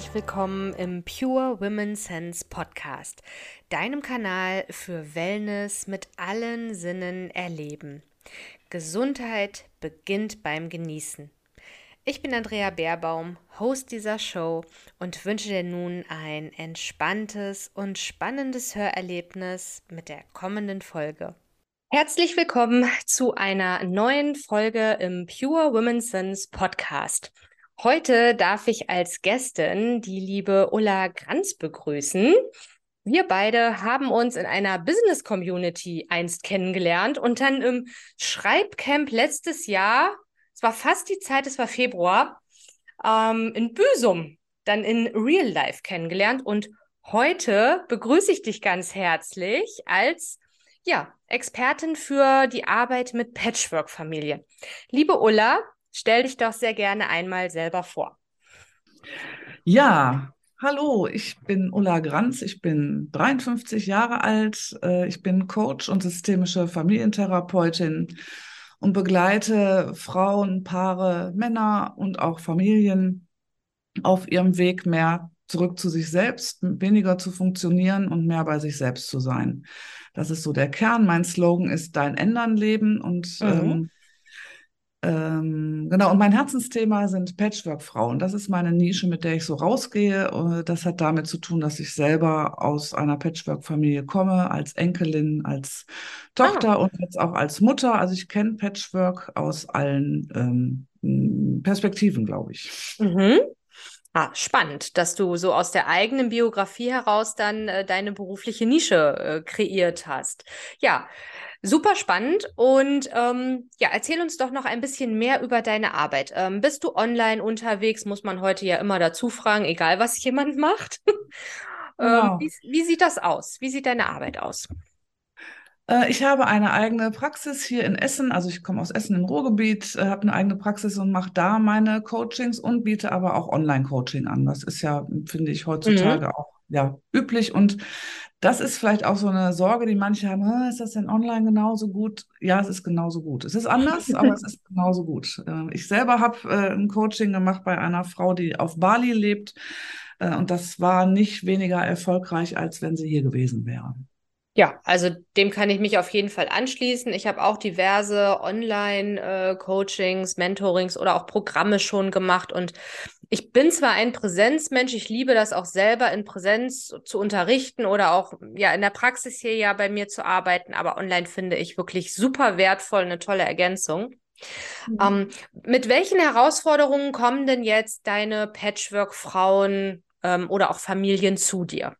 herzlich willkommen im Pure Women Sense Podcast, deinem Kanal für Wellness mit allen Sinnen erleben. Gesundheit beginnt beim Genießen. Ich bin Andrea Baerbaum, Host dieser Show und wünsche dir nun ein entspanntes und spannendes Hörerlebnis mit der kommenden Folge. Herzlich willkommen zu einer neuen Folge im Pure Women Sense Podcast. Heute darf ich als Gästin die liebe Ulla Granz begrüßen. Wir beide haben uns in einer Business Community einst kennengelernt und dann im Schreibcamp letztes Jahr, es war fast die Zeit, es war Februar, ähm, in Büsum, dann in Real Life kennengelernt. Und heute begrüße ich dich ganz herzlich als ja, Expertin für die Arbeit mit Patchwork-Familien. Liebe Ulla, Stell dich doch sehr gerne einmal selber vor. Ja, hallo, ich bin Ulla Granz, ich bin 53 Jahre alt, äh, ich bin Coach und systemische Familientherapeutin und begleite Frauen, Paare, Männer und auch Familien auf ihrem Weg mehr zurück zu sich selbst, weniger zu funktionieren und mehr bei sich selbst zu sein. Das ist so der Kern. Mein Slogan ist Dein Ändern leben und mhm. ähm, ähm, genau, und mein Herzensthema sind Patchwork-Frauen. Das ist meine Nische, mit der ich so rausgehe. Äh, das hat damit zu tun, dass ich selber aus einer Patchwork-Familie komme, als Enkelin, als Tochter ah. und jetzt auch als Mutter. Also ich kenne Patchwork aus allen ähm, Perspektiven, glaube ich. Mhm. Ah, spannend, dass du so aus der eigenen Biografie heraus dann äh, deine berufliche Nische äh, kreiert hast. Ja, Super spannend und ähm, ja, erzähl uns doch noch ein bisschen mehr über deine Arbeit. Ähm, bist du online unterwegs? Muss man heute ja immer dazu fragen, egal was jemand macht. ähm, wie, wie sieht das aus? Wie sieht deine Arbeit aus? Äh, ich habe eine eigene Praxis hier in Essen, also ich komme aus Essen im Ruhrgebiet, äh, habe eine eigene Praxis und mache da meine Coachings und biete aber auch Online-Coaching an. Das ist ja, finde ich, heutzutage mhm. auch ja, üblich. Und das ist vielleicht auch so eine Sorge, die manche haben, ist das denn online genauso gut? Ja, es ist genauso gut. Es ist anders, aber es ist genauso gut. Äh, ich selber habe äh, ein Coaching gemacht bei einer Frau, die auf Bali lebt. Äh, und das war nicht weniger erfolgreich, als wenn sie hier gewesen wäre. Ja, also dem kann ich mich auf jeden Fall anschließen. Ich habe auch diverse Online-Coachings, Mentorings oder auch Programme schon gemacht und ich bin zwar ein Präsenzmensch, ich liebe das auch selber in Präsenz zu unterrichten oder auch ja in der Praxis hier ja bei mir zu arbeiten, aber online finde ich wirklich super wertvoll, eine tolle Ergänzung. Mhm. Ähm, mit welchen Herausforderungen kommen denn jetzt deine Patchwork-Frauen ähm, oder auch Familien zu dir?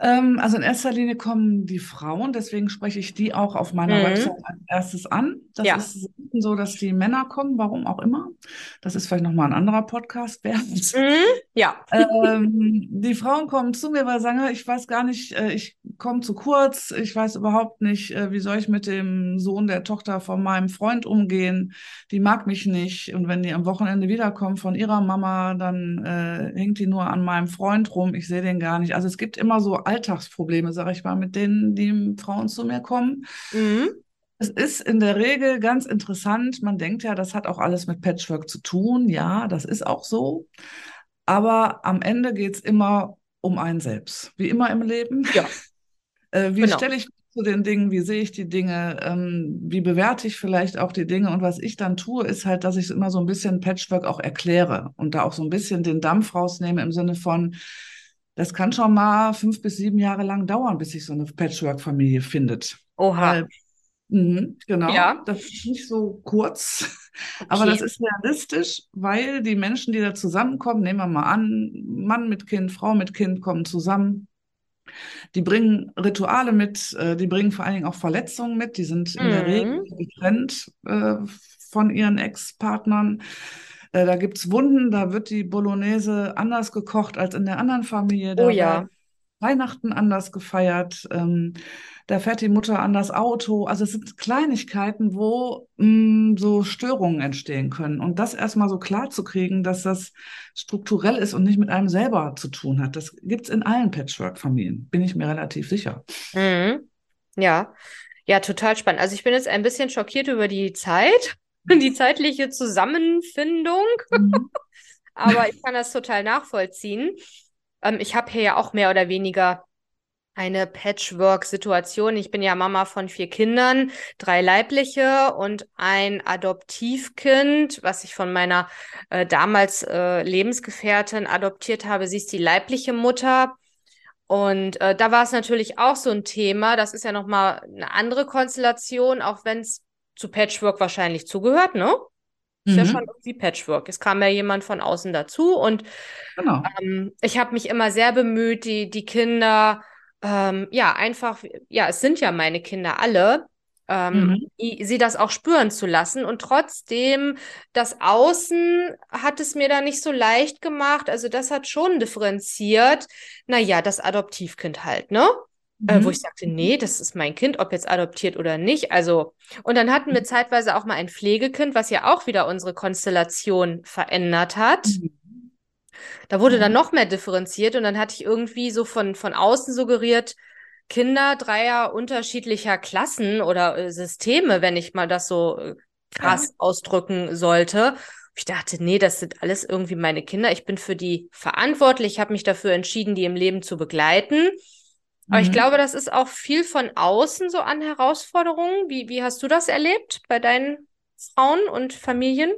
Ähm, also in erster Linie kommen die Frauen, deswegen spreche ich die auch auf meiner mhm. Website als erstes an. Das ja. ist so, dass die Männer kommen, warum auch immer. Das ist vielleicht nochmal ein anderer Podcast wert. Mhm. Ja. Ähm, die Frauen kommen zu mir, weil sie sagen, ich weiß gar nicht, äh, ich komme zu kurz, ich weiß überhaupt nicht, äh, wie soll ich mit dem Sohn der Tochter von meinem Freund umgehen. Die mag mich nicht. Und wenn die am Wochenende wiederkommen von ihrer Mama, dann äh, hängt die nur an meinem Freund rum. Ich sehe den gar nicht. Also es gibt immer so Alltagsprobleme, sage ich mal, mit denen die Frauen zu mir kommen. Mhm. Es ist in der Regel ganz interessant. Man denkt ja, das hat auch alles mit Patchwork zu tun. Ja, das ist auch so. Aber am Ende geht es immer um einen selbst. Wie immer im Leben. Ja. äh, wie genau. stelle ich zu den Dingen, wie sehe ich die Dinge, ähm, wie bewerte ich vielleicht auch die Dinge. Und was ich dann tue, ist halt, dass ich es immer so ein bisschen Patchwork auch erkläre und da auch so ein bisschen den Dampf rausnehme im Sinne von, das kann schon mal fünf bis sieben Jahre lang dauern, bis sich so eine Patchwork-Familie findet. Oha. Weil, mh, genau. Ja. Das ist nicht so kurz, okay. aber das ist realistisch, weil die Menschen, die da zusammenkommen, nehmen wir mal an, Mann mit Kind, Frau mit Kind kommen zusammen. Die bringen Rituale mit, äh, die bringen vor allen Dingen auch Verletzungen mit, die sind in mhm. der Regel getrennt äh, von ihren Ex-Partnern. Äh, da gibt es Wunden, da wird die Bolognese anders gekocht als in der anderen Familie. Da oh ja. Weihnachten anders gefeiert. Ähm, da fährt die Mutter anders Auto. Also es sind Kleinigkeiten, wo mh, mm, so Störungen entstehen können. Und das erstmal so klar zu kriegen, dass das strukturell ist und nicht mit einem selber zu tun hat. Das gibt es in allen Patchwork-Familien, bin ich mir relativ sicher. Mhm. Ja. Ja, total spannend. Also ich bin jetzt ein bisschen schockiert über die Zeit die zeitliche Zusammenfindung. Mhm. aber ich kann das total nachvollziehen. Ähm, ich habe hier ja auch mehr oder weniger eine Patchwork-Situation. Ich bin ja Mama von vier Kindern, drei leibliche und ein Adoptivkind, was ich von meiner äh, damals äh, Lebensgefährtin adoptiert habe. Sie ist die leibliche Mutter. Und äh, da war es natürlich auch so ein Thema. Das ist ja nochmal eine andere Konstellation, auch wenn es zu Patchwork wahrscheinlich zugehört, ne? Ist mhm. ja schon irgendwie Patchwork. Es kam ja jemand von außen dazu und genau. ähm, ich habe mich immer sehr bemüht, die, die Kinder ähm, ja, einfach, ja, es sind ja meine Kinder alle, ähm, mhm. sie das auch spüren zu lassen. Und trotzdem, das Außen hat es mir da nicht so leicht gemacht. Also das hat schon differenziert. Naja, das Adoptivkind halt, ne? Mhm. Äh, wo mhm. ich sagte, nee, das ist mein Kind, ob jetzt adoptiert oder nicht. Also, und dann hatten wir mhm. zeitweise auch mal ein Pflegekind, was ja auch wieder unsere Konstellation verändert hat. Mhm. Da wurde dann mhm. noch mehr differenziert und dann hatte ich irgendwie so von, von außen suggeriert, Kinder dreier unterschiedlicher Klassen oder äh, Systeme, wenn ich mal das so äh, krass ja. ausdrücken sollte. Ich dachte, nee, das sind alles irgendwie meine Kinder. Ich bin für die verantwortlich. Ich habe mich dafür entschieden, die im Leben zu begleiten. Aber mhm. ich glaube, das ist auch viel von außen so an Herausforderungen. Wie, wie hast du das erlebt bei deinen Frauen und Familien?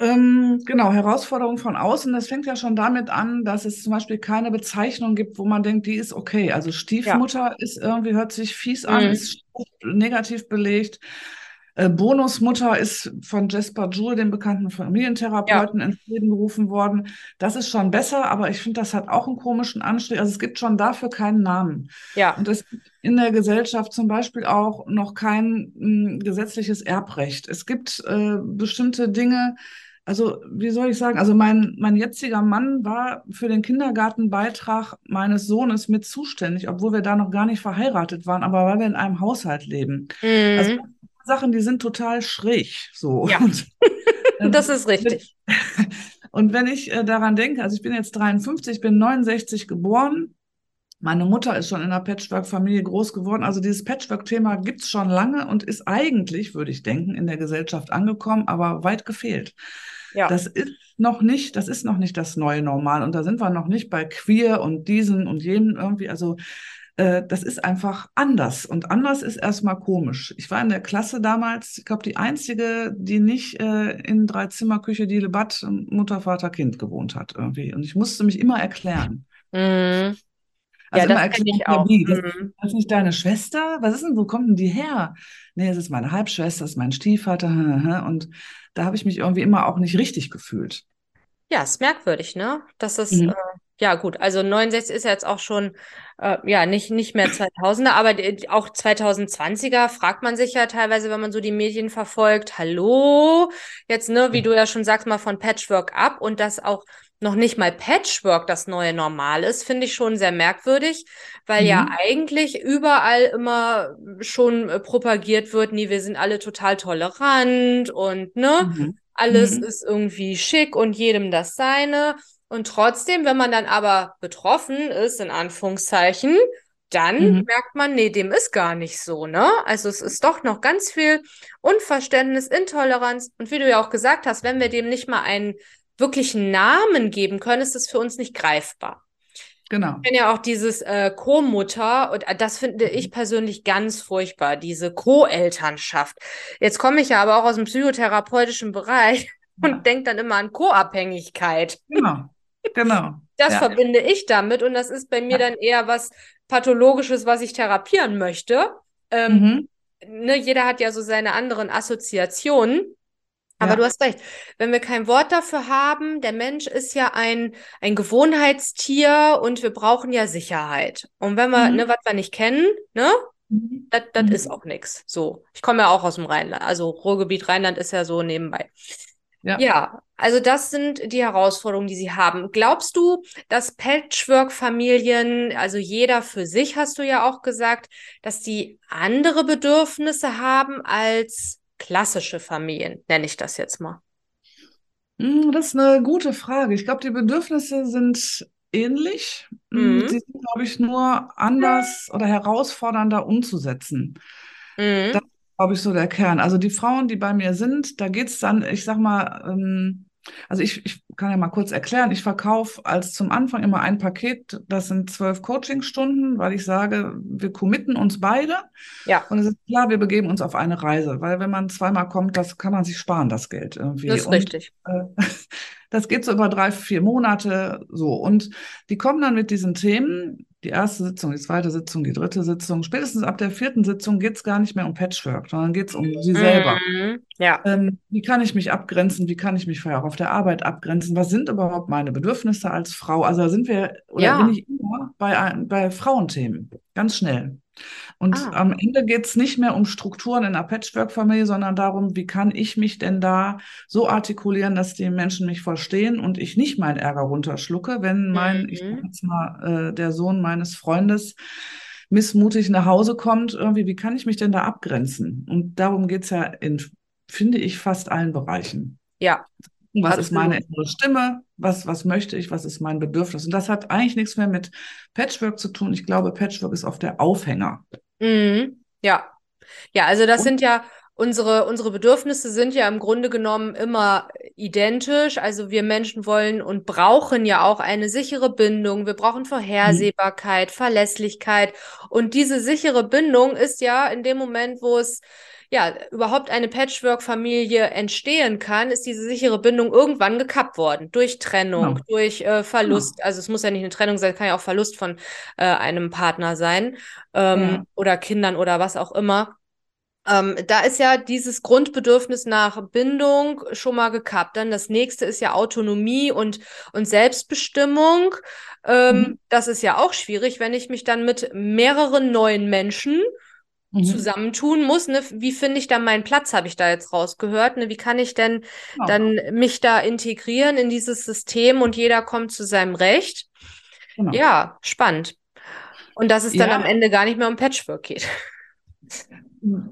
Ähm, genau, Herausforderungen von außen. Das fängt ja schon damit an, dass es zum Beispiel keine Bezeichnung gibt, wo man denkt, die ist okay. Also Stiefmutter ja. ist irgendwie, hört sich fies an, mhm. ist negativ belegt. Äh, Bonusmutter ist von Jasper Jewell, dem bekannten Familientherapeuten, ja. ins Leben gerufen worden. Das ist schon besser, aber ich finde, das hat auch einen komischen Anstrich. Also es gibt schon dafür keinen Namen. Ja. Und es gibt in der Gesellschaft zum Beispiel auch noch kein mh, hm, gesetzliches Erbrecht. Es gibt äh, bestimmte Dinge, also wie soll ich sagen, also mein, mein jetziger Mann war für den Kindergartenbeitrag meines Sohnes mit zuständig, obwohl wir da noch gar nicht verheiratet waren, aber weil wir in einem Haushalt leben. Mhm. Also Sachen, die sind total schräg. So. Ja. Und, ähm, das ist richtig. Und wenn ich äh, daran denke, also ich bin jetzt 53, bin 69 geboren. Meine Mutter ist schon in einer Patchwork-Familie groß geworden. Also dieses Patchwork-Thema gibt es schon lange und ist eigentlich, würde ich denken, in der Gesellschaft angekommen, aber weit gefehlt. Ja. Das ist noch nicht, das ist noch nicht das neue Normal. Und da sind wir noch nicht bei queer und diesen und jenen irgendwie. Also äh, das ist einfach anders. Und anders ist erstmal komisch. Ich war in der Klasse damals, ich glaube, die einzige, die nicht äh, in Dreizimmerküche die Lebat Mutter, Vater, Kind gewohnt hat irgendwie. Und ich musste mich immer erklären. Mhm. Also ja, immer erklären, ich auch. Wie, das, mhm. das, ist nicht deine Schwester? Was ist denn, wo kommt denn die her? Nee, es ist meine Halbschwester, das ist mein Stiefvater. Und da habe ich mich irgendwie immer auch nicht richtig gefühlt. Ja, ist merkwürdig, ne? Das ist, mhm. äh, ja gut, also 69 ist jetzt auch schon, äh, ja, nicht, nicht mehr 2000er, aber auch 2020er fragt man sich ja teilweise, wenn man so die Medien verfolgt, hallo, jetzt, ne, wie du ja schon sagst, mal von Patchwork ab und das auch noch nicht mal Patchwork das neue Normal ist, finde ich schon sehr merkwürdig, weil mhm. ja eigentlich überall immer schon äh, propagiert wird, nee, wir sind alle total tolerant und ne, mhm. alles mhm. ist irgendwie schick und jedem das seine. Und trotzdem, wenn man dann aber betroffen ist, in Anführungszeichen, dann mhm. merkt man, nee, dem ist gar nicht so, ne? Also es ist doch noch ganz viel Unverständnis, Intoleranz. Und wie du ja auch gesagt hast, wenn wir dem nicht mal einen wirklichen Namen geben können, ist das für uns nicht greifbar. Genau. Ich kenne ja auch dieses äh, Co-Mutter und äh, das finde ich mhm. persönlich ganz furchtbar, diese Co-Elternschaft. Jetzt komme ich ja aber auch aus dem psychotherapeutischen Bereich ja. und denke dann immer an Co-Abhängigkeit. Genau, genau. Das ja. verbinde ich damit und das ist bei mir ja. dann eher was Pathologisches, was ich therapieren möchte. Ähm, mhm. ne, jeder hat ja so seine anderen Assoziationen. Aber ja. du hast recht. Wenn wir kein Wort dafür haben, der Mensch ist ja ein, ein Gewohnheitstier und wir brauchen ja Sicherheit. Und wenn wir, mhm. ne, was wir nicht kennen, ne, mhm. das mhm. ist auch nichts. So. Ich komme ja auch aus dem Rheinland. Also Ruhrgebiet Rheinland ist ja so nebenbei. Ja. ja, also das sind die Herausforderungen, die sie haben. Glaubst du, dass Patchwork-Familien, also jeder für sich, hast du ja auch gesagt, dass die andere Bedürfnisse haben als klassische Familien, nenne ich das jetzt mal? Hm, das ist eine gute Frage. Ich glaube, die Bedürfnisse sind ähnlich. Hm, mhm. Sie sind, glaube ich, nur anders oder herausfordernder umzusetzen. Mhm. Das glaube ich, so der Kern. Also die Frauen, die bei mir sind, da geht es dann, ich sag mal, ähm, Also ich, ich kann ja mal kurz erklären, ich verkaufe als zum Anfang immer ein Paket, das sind zwölf Coachingstunden, weil ich sage, wir committen uns beide. Ja. Und es ist klar, wir begeben uns auf eine Reise, weil wenn man zweimal kommt, das kann man sich sparen, das Geld irgendwie. Das ist Und, richtig. Äh, das geht so über drei, vier Monate so. Und die kommen dann mit diesen Themen, die erste Sitzung, die zweite Sitzung, die dritte Sitzung. Spätestens ab der vierten Sitzung geht es gar nicht mehr um Patchwork, sondern geht es um sie selber. Mhm. Ja. Ähm, wie kann ich mich abgrenzen? Wie kann ich mich vorher auch auf der Arbeit abgrenzen? Was sind überhaupt meine Bedürfnisse als Frau? Also da sind wir, oder Ja. bin ich immer bei, bei Frauenthemen, ganz schnell. Und Ah. am Ende geht es nicht mehr um Strukturen in einer Patchwork-Familie, sondern darum, wie kann ich mich denn da so artikulieren, dass die Menschen mich verstehen und ich nicht meinen Ärger runterschlucke, wenn mein, ich sag Mhm. jetzt mal, äh, der Sohn meines Freundes missmutig nach Hause kommt, irgendwie, wie kann ich mich denn da abgrenzen? Und darum geht es ja in, finde ich, fast allen Bereichen. Ja. Was ist meine innere Stimme? Was, was möchte ich? Was ist mein Bedürfnis? Und das hat eigentlich nichts mehr mit Patchwork zu tun. Ich glaube, Patchwork ist oft der Aufhänger. Mhm. Ja. Ja, also das Und- sind ja unsere, unsere Bedürfnisse sind ja im Grunde genommen immer identisch. Also wir Menschen wollen und brauchen ja auch eine sichere Bindung. Wir brauchen Vorhersehbarkeit, Verlässlichkeit. Und diese sichere Bindung ist ja in dem Moment, wo es ja überhaupt eine Patchwork-Familie entstehen kann, ist diese sichere Bindung irgendwann gekappt worden. Durch Trennung, Genau. durch äh, Verlust. Also es muss ja nicht eine Trennung sein, kann ja auch Verlust von äh, einem Partner sein ähm, Ja. oder Kindern oder was auch immer. Ähm, da ist ja dieses Grundbedürfnis nach Bindung schon mal gekappt. Dann das nächste ist ja Autonomie und, und Selbstbestimmung. Ähm, Mhm. Das ist ja auch schwierig, wenn ich mich dann mit mehreren neuen Menschen Mhm. zusammentun muss. Ne? Wie finde ich dann meinen Platz, habe ich da jetzt rausgehört. Ne? Wie kann ich denn Genau. dann mich da integrieren in dieses System und jeder kommt zu seinem Recht? Genau. Ja, spannend. Und dass es dann Ja. am Ende gar nicht mehr um Patchwork geht.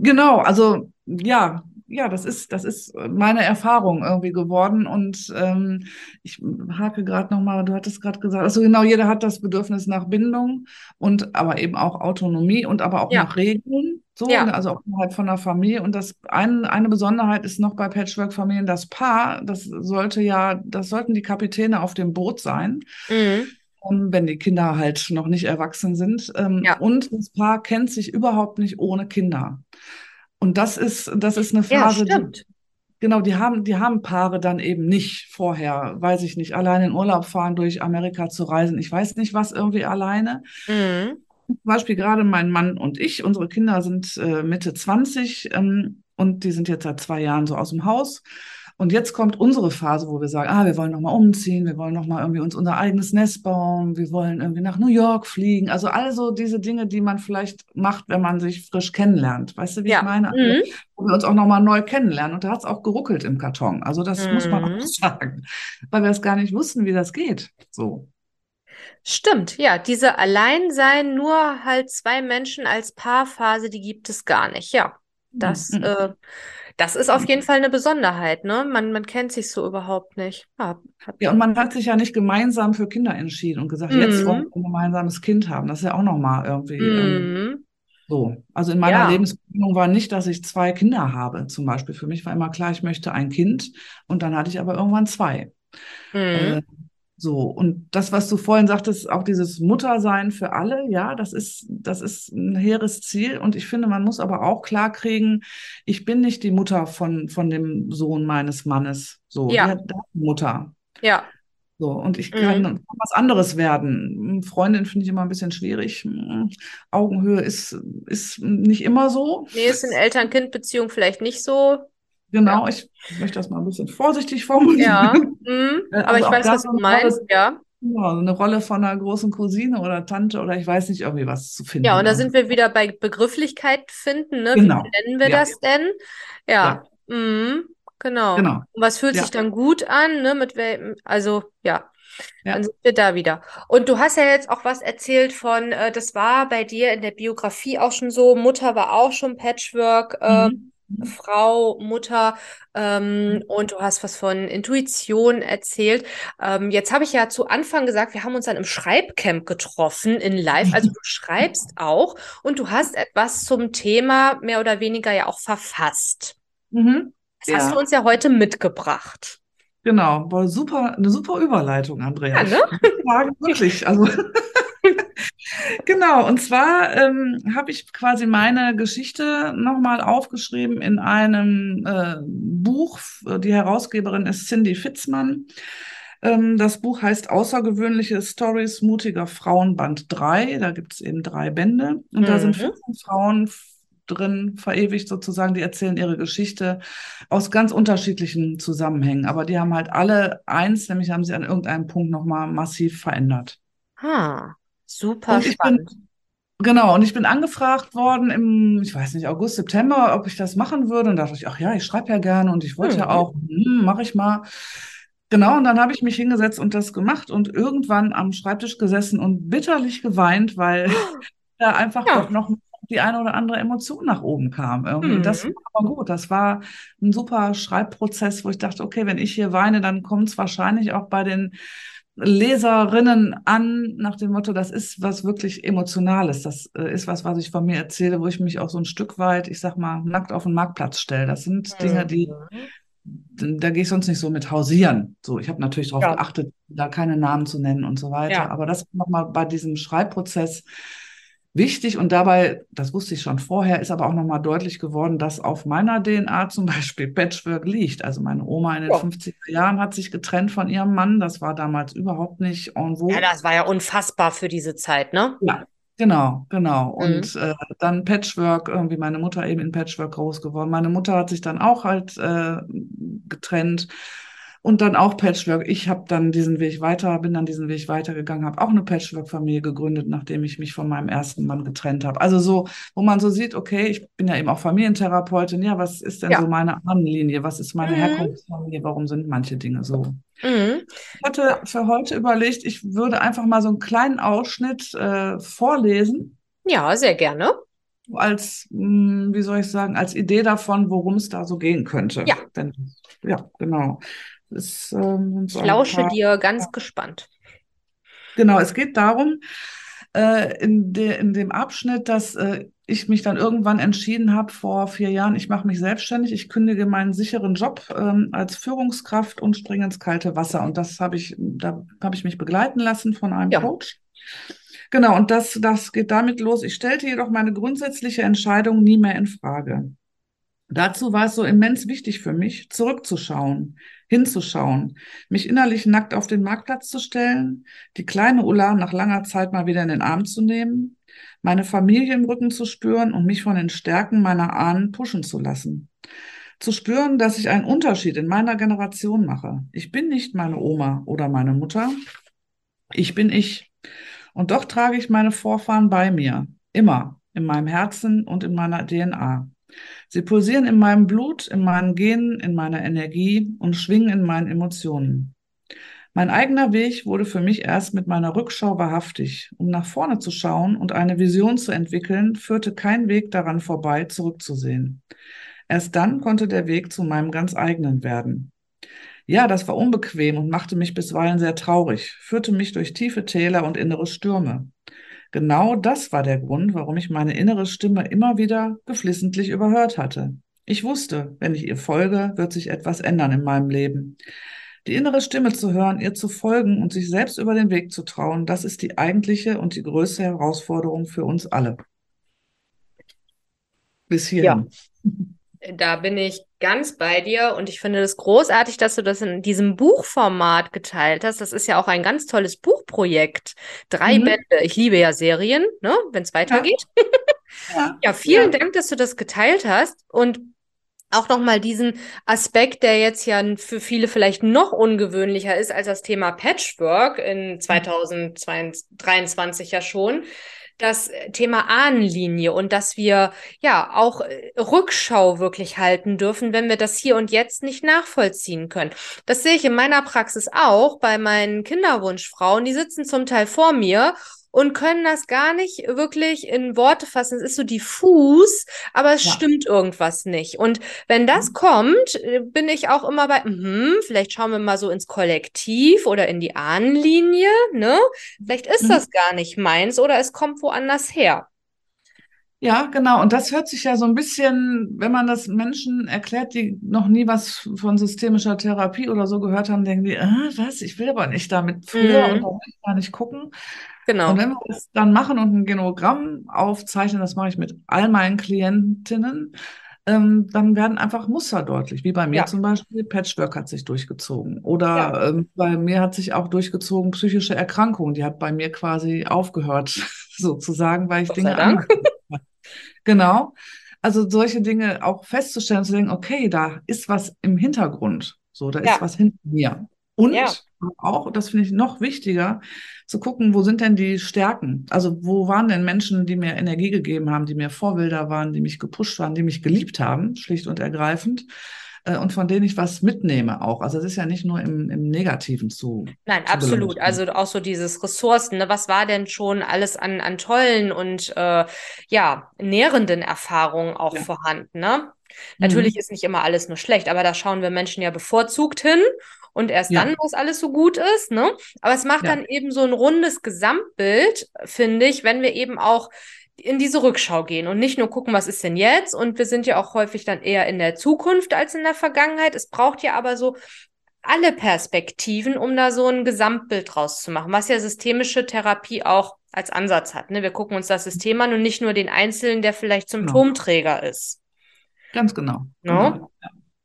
Genau, also ja, ja, das ist, das ist meine Erfahrung irgendwie geworden. Und ähm, ich hake gerade nochmal, du hattest gerade gesagt, also genau, jeder hat das Bedürfnis nach Bindung und aber eben auch Autonomie und aber auch Ja. nach Regeln. So, Ja. ne, also auch innerhalb von der Familie. Und das ein, eine Besonderheit ist noch bei Patchwork-Familien, das Paar, das sollte ja, das sollten die Kapitäne auf dem Boot sein. Mhm. ähm, wenn die Kinder halt noch nicht erwachsen sind. Ähm, Ja. Und das Paar kennt sich überhaupt nicht ohne Kinder. Und das ist, das ist eine Ja, Phase, die, stimmt. genau, die haben, die haben Paare dann eben nicht vorher, weiß ich nicht, allein in Urlaub fahren, durch Amerika zu reisen. Ich weiß nicht, was irgendwie alleine. Mhm. Zum Beispiel gerade mein Mann und ich, unsere Kinder sind äh, Mitte 20 ähm, und die sind jetzt seit zwei Jahren so aus dem Haus. Und jetzt kommt unsere Phase, wo wir sagen, ah, wir wollen nochmal umziehen, wir wollen nochmal irgendwie uns unser eigenes Nest bauen, wir wollen irgendwie nach New York fliegen. Also all so diese Dinge, die man vielleicht macht, wenn man sich frisch kennenlernt. Weißt du, wie Ja. ich meine? Also, Mhm. wo wir uns auch nochmal neu kennenlernen. Und da hat es auch geruckelt im Karton. Also das muss man Mhm. auch sagen, weil wir es gar nicht wussten, wie das geht. So. Stimmt, ja, diese Alleinsein, nur halt zwei Menschen als Paarphase, die gibt es gar nicht. Ja, das, Mhm. äh, das ist auf jeden Fall eine Besonderheit, ne? Man, man kennt sich so überhaupt nicht. Ja, hab- Ja, und man hat sich ja nicht gemeinsam für Kinder entschieden und gesagt, jetzt Mhm. wollen wir ein gemeinsames Kind haben. Das ist ja auch nochmal irgendwie ähm, Mhm. so. Also in meiner Ja. Lebensplanung war nicht, dass ich zwei Kinder habe, zum Beispiel. Für mich war immer klar, ich möchte ein Kind und dann hatte ich aber irgendwann zwei. Mhm. Äh, so, und das, was du vorhin sagtest, auch dieses Muttersein für alle, ja, das ist, das ist ein hehres Ziel. Und ich finde, man muss aber auch klar kriegen, ich bin nicht die Mutter von, von dem Sohn meines Mannes. So, Ja. der hat Mutter. Ja, So, und ich Mhm. kann kann was anderes werden. Freundin finde ich immer ein bisschen schwierig. Augenhöhe ist, ist nicht immer so. nee, ist in Eltern-Kind-Beziehung vielleicht nicht so. Genau, ich möchte das mal ein bisschen vorsichtig formulieren. Ja, mhm. Äh, Aber ich also weiß, was du meinst, Rolle- ja. Ja, so eine Rolle von einer großen Cousine oder Tante oder ich weiß nicht, irgendwie was zu finden. Ja, und da sind wir wieder bei Begrifflichkeit finden, ne? Wie Genau. nennen wir Ja. das denn? Ja, mhm. Genau. Genau. Und was fühlt Ja. sich dann gut an, ne? Mit welchem, also ja, Ja. dann sind wir da wieder. Und du hast ja jetzt auch was erzählt von, äh, das war bei dir in der Biografie auch schon so, Mutter war auch schon Patchwork, äh, Mhm. Mhm. Frau, Mutter, ähm, und du hast was von Intuition erzählt. Ähm, jetzt habe ich ja zu Anfang gesagt, wir haben uns dann im Schreibcamp getroffen in Live. Also du schreibst auch und du hast etwas zum Thema mehr oder weniger ja auch verfasst. Mhm. Das hast Ja. du uns ja heute mitgebracht. Genau, war super, eine super Überleitung, Andrea. Ja, ne? Wirklich, also genau. Und zwar ähm, habe ich quasi meine Geschichte nochmal aufgeschrieben in einem äh, Buch. Die Herausgeberin ist Cindy Fitzmann. Ähm, das Buch heißt Außergewöhnliche Stories mutiger Frauen Band 3. Da gibt es eben drei Bände. Und mhm. da sind 15 mhm. Frauen drin verewigt sozusagen, die erzählen ihre Geschichte aus ganz unterschiedlichen Zusammenhängen. Aber die haben halt alle eins, nämlich haben sie an irgendeinem Punkt nochmal massiv verändert. Ah, super und spannend. Bin, genau, und ich bin angefragt worden im, ich weiß nicht, August, September, ob ich das machen würde. Und da dachte ich, ach ja, ich schreibe ja gerne und ich wollte mhm. ja auch, hm, mache ich mal. Genau, und dann habe ich mich hingesetzt und das gemacht und irgendwann am Schreibtisch gesessen und bitterlich geweint, weil da einfach ja. doch noch die eine oder andere Emotion nach oben kam. Mhm. Das war aber gut. Das war ein super Schreibprozess, wo ich dachte, okay, wenn ich hier weine, dann kommt es wahrscheinlich auch bei den Leserinnen an, nach dem Motto, das ist was wirklich Emotionales. Das äh, ist was, was ich von mir erzähle, wo ich mich auch so ein Stück weit, ich sag mal, nackt auf den Marktplatz stelle. Das sind mhm. Dinge, die da gehe ich sonst nicht so mit hausieren. So, ich habe natürlich darauf ja. geachtet, da keine Namen zu nennen und so weiter. Ja. Aber das nochmal bei diesem Schreibprozess wichtig und dabei, das wusste ich schon vorher, ist aber auch nochmal deutlich geworden, dass auf meiner DNA zum Beispiel Patchwork liegt. Also meine Oma in den ja. 50er Jahren hat sich getrennt von ihrem Mann. Das war damals überhaupt nicht en vogue. Ja, das war ja unfassbar für diese Zeit, ne? Ja, Genau, genau. Mhm. Und äh, dann Patchwork, irgendwie meine Mutter eben in Patchwork groß geworden. Meine Mutter hat sich dann auch halt äh, getrennt und dann auch Patchwork. Ich habe dann diesen Weg weiter, bin dann diesen Weg weitergegangen, habe auch eine Patchwork-Familie gegründet, nachdem ich mich von meinem ersten Mann getrennt habe. Also so, wo man so sieht, okay, ich bin ja eben auch Familientherapeutin. Ja, was ist denn ja. so meine Ahnenlinie? Was ist meine mhm. Herkunftsfamilie? Warum sind manche Dinge so? Mhm. Ich hatte für heute überlegt, ich würde einfach mal so einen kleinen Ausschnitt äh, vorlesen. Ja, sehr gerne als, hm, wie soll ich sagen, als Idee davon, worum es da so gehen könnte. Ja. Denn, ja, genau. Ist, ähm, so ich lausche paar, dir ganz ja. gespannt. Genau, es geht darum, äh, in, de, in dem Abschnitt, dass äh, ich mich dann irgendwann entschieden habe, vor vier Jahren, ich mache mich selbstständig, ich kündige meinen sicheren Job ähm, als Führungskraft und springe ins kalte Wasser. Und das habe ich, da habe ich mich begleiten lassen von einem ja. Coach. Genau, und das, das geht damit los. Ich stellte jedoch meine grundsätzliche Entscheidung nie mehr in Frage. Dazu war es so immens wichtig für mich, zurückzuschauen, hinzuschauen, mich innerlich nackt auf den Marktplatz zu stellen, die kleine Ulla nach langer Zeit mal wieder in den Arm zu nehmen, meine Familie im Rücken zu spüren und mich von den Stärken meiner Ahnen pushen zu lassen. Zu spüren, dass ich einen Unterschied in meiner Generation mache. Ich bin nicht meine Oma oder meine Mutter. Ich bin ich. Und doch trage ich meine Vorfahren bei mir. Immer. In meinem Herzen und in meiner DNA. Sie pulsieren in meinem Blut, in meinen Genen, in meiner Energie und schwingen in meinen Emotionen. Mein eigener Weg wurde für mich erst mit meiner Rückschau wahrhaftig. Um nach vorne zu schauen und eine Vision zu entwickeln, führte kein Weg daran vorbei, zurückzusehen. Erst dann konnte der Weg zu meinem ganz eigenen werden. Ja, das war unbequem und machte mich bisweilen sehr traurig, führte mich durch tiefe Täler und innere Stürme. Genau das war der Grund, warum ich meine innere Stimme immer wieder geflissentlich überhört hatte. Ich wusste, wenn ich ihr folge, wird sich etwas ändern in meinem Leben. Die innere Stimme zu hören, ihr zu folgen und sich selbst über den Weg zu trauen, das ist die eigentliche und die größte Herausforderung für uns alle. Bis hierhin. Ja. Da bin ich ganz bei dir und ich finde es das großartig, dass du das in diesem Buchformat geteilt hast. Das ist ja auch ein ganz tolles Buchprojekt. Drei mhm. Bände. Ich liebe ja Serien, ne, wenn es weitergeht. Ja. ja. ja, vielen ja. Dank, dass du das geteilt hast und auch nochmal diesen Aspekt, der jetzt ja für viele vielleicht noch ungewöhnlicher ist als das Thema Patchwork in 2023 ja schon das Thema Ahnenlinie und dass wir ja auch äh, Rückschau wirklich halten dürfen, wenn wir das hier und jetzt nicht nachvollziehen können. Das sehe ich in meiner Praxis auch bei meinen Kinderwunschfrauen. Die sitzen zum Teil vor mir und können das gar nicht wirklich in Worte fassen. Es ist so diffus, aber es ja. stimmt irgendwas nicht. Und wenn das mhm. kommt, äh, bin ich auch immer bei, mh, vielleicht schauen wir mal so ins Kollektiv oder in die Ahnenlinie, ne? Vielleicht ist mhm. das gar nicht meins oder es kommt woanders her. Ja, genau. Und das hört sich ja so ein bisschen, wenn man das Menschen erklärt, die noch nie was von systemischer Therapie oder so gehört haben, denken die, äh, was, ich will aber nicht damit früher Mhm. und da will ich gar nicht gucken. Und Genau. wenn wir das dann machen und ein Genogramm aufzeichnen, das mache ich mit all meinen Klientinnen, ähm, dann werden einfach Muster deutlich. Wie bei mir Ja. zum Beispiel, Patchwork hat sich durchgezogen. Ja. Oder ähm, bei mir hat sich auch durchgezogen psychische Erkrankung. Die hat bei mir quasi aufgehört, sozusagen, weil ich Gott Dinge Dank. Genau. Also solche Dinge auch festzustellen, zu denken, okay, da ist was im Hintergrund. So, da ist Ja. was hinter mir. Und Ja. auch, das finde ich noch wichtiger, zu gucken, wo sind denn die Stärken? Also wo waren denn Menschen, die mir Energie gegeben haben, die mir Vorbilder waren, die mich gepusht waren, die mich geliebt haben, schlicht und ergreifend, äh, und von denen ich was mitnehme auch. Also es ist ja nicht nur im, im Negativen zu, Nein, zu absolut. beleuchten. Also auch so dieses Ressourcen, ne? Was war denn schon alles an, an tollen und äh, ja, nährenden Erfahrungen auch Ja. vorhanden, ne? Natürlich Mhm. ist nicht immer alles nur schlecht, aber da schauen wir Menschen ja bevorzugt hin und erst Ja. dann, wo es alles so gut ist, ne? Aber es macht Ja. dann eben so ein rundes Gesamtbild, finde ich, wenn wir eben auch in diese Rückschau gehen und nicht nur gucken, was ist denn jetzt? Und wir sind ja auch häufig dann eher in der Zukunft als in der Vergangenheit. Es braucht ja aber so alle Perspektiven, um da so ein Gesamtbild draus zu machen, was ja systemische Therapie auch als Ansatz hat. Ne? Wir gucken uns das System an und nicht nur den Einzelnen, der vielleicht Genau. Symptomträger ist. Ganz genau. Ne? Genau.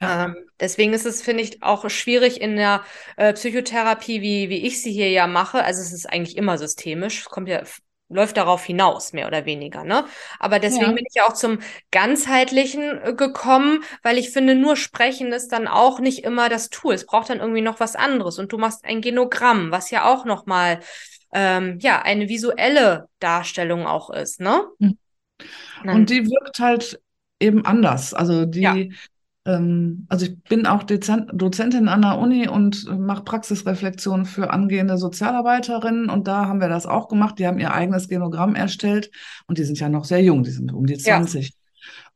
Ja. Ähm, deswegen ist es, finde ich, auch schwierig in der äh, Psychotherapie, wie, wie ich sie hier ja mache. Also es ist eigentlich immer systemisch, es kommt ja, läuft darauf hinaus, mehr oder weniger, ne? Aber deswegen Ja. bin ich ja auch zum Ganzheitlichen äh, gekommen, weil ich finde, nur sprechen ist dann auch nicht immer das Tool. Es braucht dann irgendwie noch was anderes. Und du machst ein Genogramm, was ja auch nochmal ähm, ja, eine visuelle Darstellung auch ist, ne? Mhm. Dann- Und die wirkt halt eben anders. Also die, Ja. Ähm, also ich bin auch Dezent, Dozentin an der Uni und mache Praxisreflexion für angehende Sozialarbeiterinnen und da haben wir das auch gemacht. Die haben ihr eigenes Genogramm erstellt und die sind ja noch sehr jung, die sind um die Ja. 20.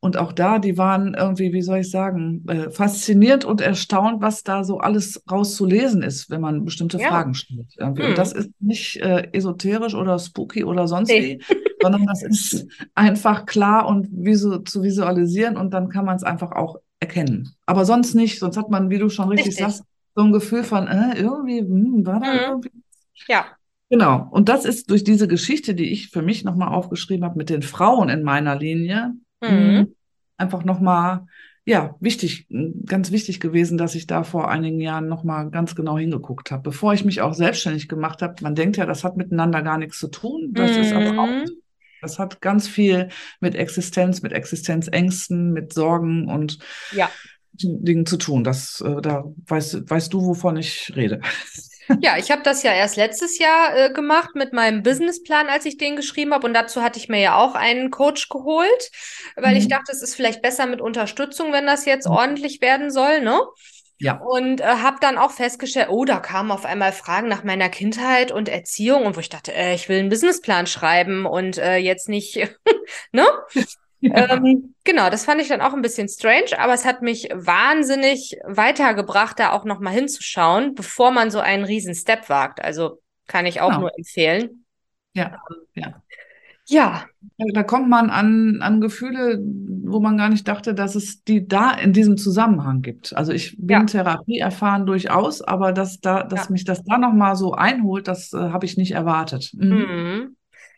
Und auch da, die waren irgendwie, wie soll ich sagen, äh, fasziniert und erstaunt, was da so alles rauszulesen ist, wenn man bestimmte Ja. Fragen stellt. Irgendwie. Mhm. Und das ist nicht äh, esoterisch oder spooky oder sonst Nee. wie, sondern das ist einfach klar und visu zu visualisieren und dann kann man es einfach auch erkennen. Aber sonst nicht, sonst hat man, wie du schon richtig, Richtig. sagst, so ein Gefühl von, äh, irgendwie, hm, war da Mhm. irgendwie ja, Genau. Und das ist durch diese Geschichte, die ich für mich nochmal aufgeschrieben habe mit den Frauen in meiner Linie, Mhm. mh, einfach nochmal, ja, wichtig, mh, ganz wichtig gewesen, dass ich da vor einigen Jahren nochmal ganz genau hingeguckt habe, bevor ich mich auch selbstständig gemacht habe. Man denkt ja, das hat miteinander gar nichts zu tun. Das ist aber auch, Mhm. Das hat ganz viel mit Existenz, mit Existenzängsten, mit Sorgen und ja. Dingen zu tun. Das, äh, da weißt, weißt du, wovon ich rede. Ja, ich habe das ja erst letztes Jahr äh, gemacht mit meinem Businessplan, als ich den geschrieben habe. Und dazu hatte ich mir ja auch einen Coach geholt, weil ich Mhm. dachte, es ist vielleicht besser mit Unterstützung, wenn das jetzt Mhm. ordentlich werden soll, ne? Ja. Und äh, habe dann auch festgestellt, oh, da kamen auf einmal Fragen nach meiner Kindheit und Erziehung und wo ich dachte, äh, ich will einen Businessplan schreiben und äh, jetzt nicht, ne? Ähm, genau, das fand ich dann auch ein bisschen strange, aber es hat mich wahnsinnig weitergebracht, da auch nochmal hinzuschauen, bevor man so einen riesen Step wagt. Also kann ich auch Genau. nur empfehlen. Ja, ja. Ja, Da kommt man an, an Gefühle, wo man gar nicht dachte, dass es die da in diesem Zusammenhang gibt. Also ich bin Ja. Therapie erfahren durchaus, aber dass da, dass Ja. mich das da nochmal so einholt, das äh, habe ich nicht erwartet. Mhm. Mhm.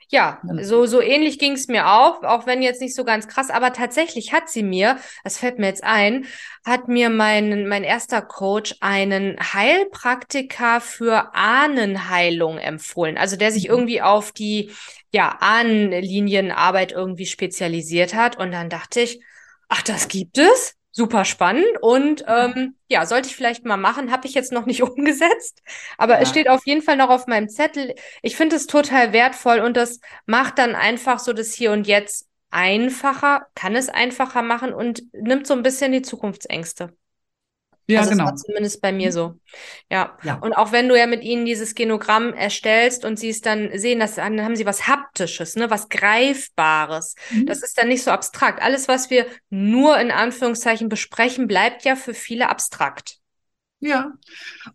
Ja, Genau. so, so ähnlich ging es mir auch, auch wenn jetzt nicht so ganz krass, aber tatsächlich hat sie mir, das fällt mir jetzt ein, hat mir mein, mein erster Coach einen Heilpraktiker für Ahnenheilung empfohlen. Also der sich Mhm. irgendwie auf die ja, Ahnenlinienarbeit irgendwie spezialisiert hat. Und dann dachte ich, ach, das gibt es? Super spannend und ähm, ja, sollte ich vielleicht mal machen, habe ich jetzt noch nicht umgesetzt, aber es Ja. steht auf jeden Fall noch auf meinem Zettel. Ich finde es total wertvoll und das macht dann einfach so das Hier und Jetzt einfacher, kann es einfacher machen und nimmt so ein bisschen die Zukunftsängste. Ja, also genau. war zumindest bei mir so. Ja. Ja. Und auch wenn du ja mit ihnen dieses Genogramm erstellst und sie es dann sehen, das, dann haben sie was Haptisches, ne, was Greifbares. Mhm. Das ist dann nicht so abstrakt. Alles, was wir nur in Anführungszeichen besprechen, bleibt ja für viele abstrakt. Ja,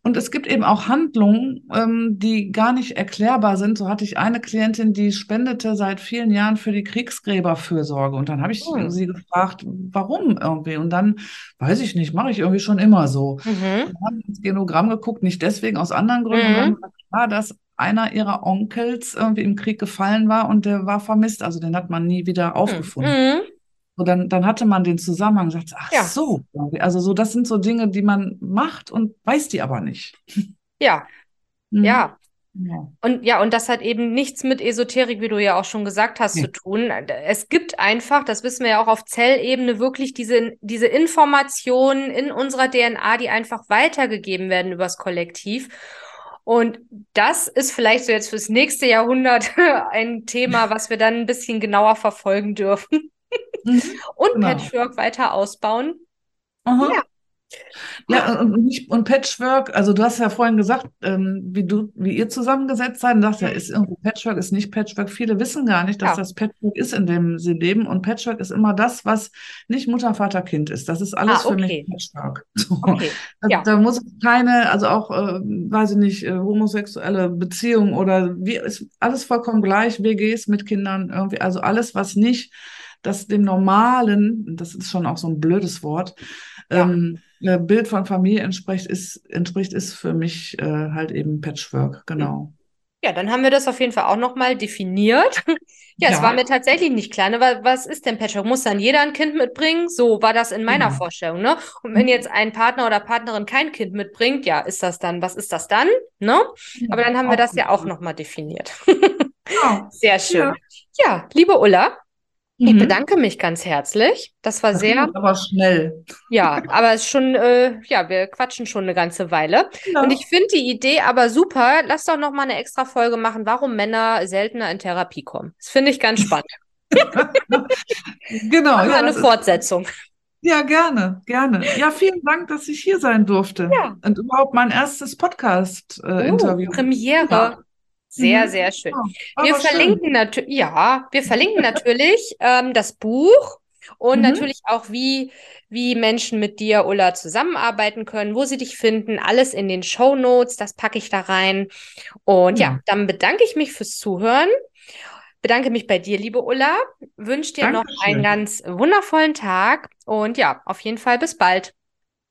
und es gibt eben auch Handlungen, ähm, die gar nicht erklärbar sind. So hatte ich eine Klientin, die spendete seit vielen Jahren für die Kriegsgräberfürsorge. Und dann habe ich Hm. sie gefragt, warum irgendwie? Und dann, weiß ich nicht, mache ich irgendwie schon immer so. Mhm. Dann haben wir ins Genogramm geguckt, nicht deswegen, aus anderen Gründen. Dann Mhm. war klar, dass einer ihrer Onkels irgendwie im Krieg gefallen war und der war vermisst. Also den hat man nie wieder aufgefunden. Mhm. So, dann, dann hatte man den Zusammenhang gesagt, ach Ja. so, also so, das sind so Dinge, die man macht und weiß die aber nicht. Ja, Mhm. ja. Ja. Und ja, und das hat eben nichts mit Esoterik, wie du ja auch schon gesagt hast, Nee. zu tun. Es gibt einfach, das wissen wir ja auch auf Zellebene, wirklich diese, diese Informationen in unserer DNA, die einfach weitergegeben werden übers Kollektiv. Und das ist vielleicht so jetzt fürs nächste Jahrhundert ein Thema, was wir dann ein bisschen genauer verfolgen dürfen. Und Genau. Patchwork weiter ausbauen. Aha. Ja. Ja, und, und Patchwork, also du hast ja vorhin gesagt, ähm, wie du, wie ihr zusammengesetzt seid, und sagst ja, Mhm. ist irgendwie Patchwork, ist nicht Patchwork. Viele wissen gar nicht, dass Ja. das Patchwork ist, in dem sie leben. Und Patchwork ist immer das, was nicht Mutter, Vater, Kind ist. Das ist alles Ah, für okay. mich Patchwork. So. Okay, Da, ja. da muss es keine, also auch, äh, weiß ich nicht, äh, homosexuelle Beziehung oder wie, ist alles vollkommen gleich, WGs mit Kindern, irgendwie, also alles, was nicht das dem normalen, das ist schon auch so ein blödes Wort, Ja. ähm, äh, Bild von Familie entspricht, ist, entspricht, ist für mich äh, halt eben Patchwork, genau. Ja, dann haben wir das auf jeden Fall auch nochmal definiert. Ja, es Ja. war mir tatsächlich nicht klar. Ne? Wa- Was ist denn Patchwork? Muss dann jeder ein Kind mitbringen? So war das in meiner Genau. Vorstellung, ne? Und wenn Mhm. jetzt ein Partner oder Partnerin kein Kind mitbringt, ja, ist das dann, was ist das dann? Ne? Aber dann haben wir das ja auch nochmal definiert. Genau. Sehr schön. Ja. Ja, liebe Ulla, ich Mhm. bedanke mich ganz herzlich. Das war Das sehr, aber schnell. ja, aber es ist schon, äh, ja, wir quatschen schon eine ganze Weile. Ja. Und ich finde die Idee aber super. Lass doch noch mal eine extra Folge machen, warum Männer seltener in Therapie kommen. Das finde ich ganz spannend. Genau, ja, eine das ist, Fortsetzung. ja, gerne, gerne. Ja, vielen Dank, dass ich hier sein durfte. Ja. Und überhaupt mein erstes Oh, Podcast-Interview. Premiere. Ja. Sehr, Mhm. sehr schön. Ja, Wir verlinken natürlich, ja, wir verlinken natürlich ähm, das Buch und Mhm. natürlich auch, wie, wie Menschen mit dir, Ulla, zusammenarbeiten können, wo sie dich finden. Alles in den Show Notes, das packe ich da rein. Und ja, Ja. dann bedanke ich mich fürs Zuhören. Bedanke mich bei dir, liebe Ulla. Wünsche dir noch einen Dankeschön. ganz wundervollen Tag und ja, auf jeden Fall bis bald.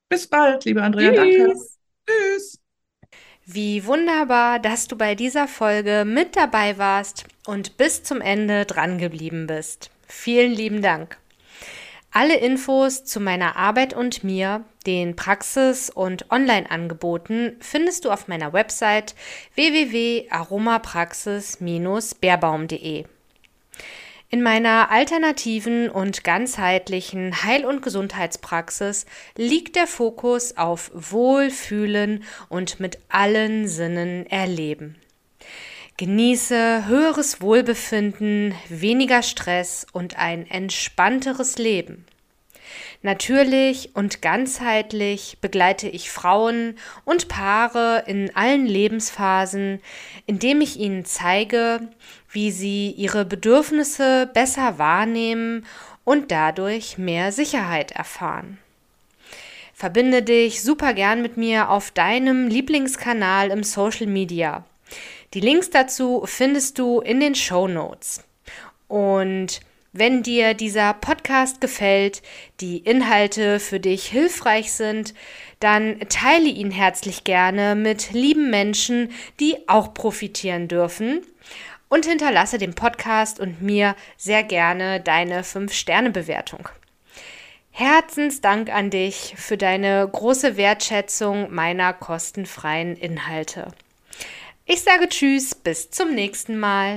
Bis bald, liebe Andrea. Danke. Tschüss. Tschüss. Wie wunderbar, dass du bei dieser Folge mit dabei warst und bis zum Ende dran geblieben bist. Vielen lieben Dank. Alle Infos zu meiner Arbeit und mir, den Praxis- und Online-Angeboten findest du auf meiner Website www.aromapraxis-beerbaum.de. In meiner alternativen und ganzheitlichen Heil- und Gesundheitspraxis liegt der Fokus auf Wohlfühlen und mit allen Sinnen erleben. Genieße höheres Wohlbefinden, weniger Stress und ein entspannteres Leben. Natürlich und ganzheitlich begleite ich Frauen und Paare in allen Lebensphasen, indem ich ihnen zeige, wie sie ihre Bedürfnisse besser wahrnehmen und dadurch mehr Sicherheit erfahren. Verbinde dich super gern mit mir auf deinem Lieblingskanal im Social Media. Die Links dazu findest du in den Show Notes. Und wenn dir dieser Podcast gefällt, die Inhalte für dich hilfreich sind, dann teile ihn herzlich gerne mit lieben Menschen, die auch profitieren dürfen. Und hinterlasse dem Podcast und mir sehr gerne deine 5-Sterne-Bewertung. Herzensdank an dich für deine große Wertschätzung meiner kostenfreien Inhalte. Ich sage Tschüss, bis zum nächsten Mal.